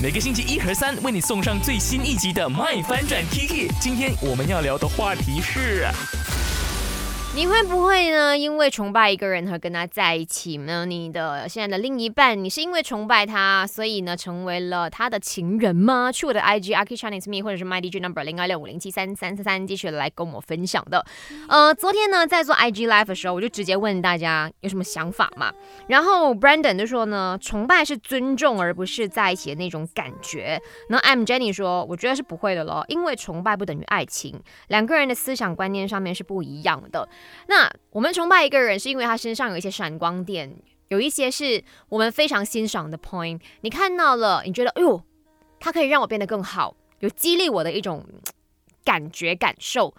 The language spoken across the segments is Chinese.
每个星期一和三为你送上最新一集的《麦翻转 Kiki》。今天我们要聊的话题是。你会不会呢？因为崇拜一个人而跟他在一起呢？你的现在的另一半，你是因为崇拜他，所以呢成为了他的情人吗？去我的 IG Aki Chinese Me 或者是 My DJ Number 零二六五零七三三三三继续来跟我分享的。呃，昨天呢在做 IG Live 的时候，我就直接问大家有什么想法嘛？然后 Brandon 就说呢，崇拜是尊重而不是在一起的那种感觉。然后 I'm Jenny 说，我觉得是不会的咯，因为崇拜不等于爱情，两个人的思想观念上面是不一样的。那我们崇拜一个人，是因为他身上有一些闪光点，有一些是我们非常欣赏的 point。你看到了，你觉得，哎呦，他可以让我变得更好，有激励我的一种感觉感受。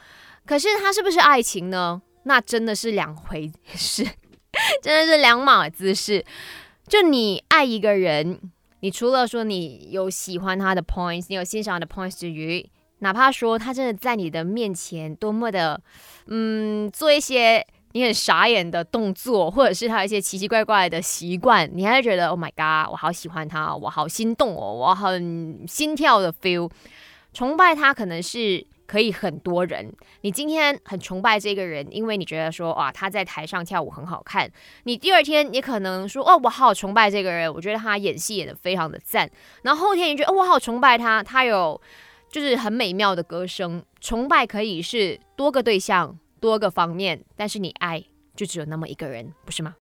可是他是不是爱情呢？那真的是两回事，真的是两码子事。就你爱一个人，你除了说你有喜欢他的 point，你有欣赏的 point 之余。哪怕说他真的在你的面前多么的，嗯，做一些你很傻眼的动作，或者是他一些奇奇怪怪的习惯，你还是觉得 Oh my God，我好喜欢他，我好心动哦，我很心跳的 feel，崇拜他可能是可以很多人。你今天很崇拜这个人，因为你觉得说哇他在台上跳舞很好看，你第二天你可能说哦我好崇拜这个人，我觉得他演戏演的非常的赞，然后后天你觉得哦我好崇拜他，他有。就是很美妙的歌声，崇拜可以是多个对象、多个方面，但是你爱就只有那么一个人，不是吗？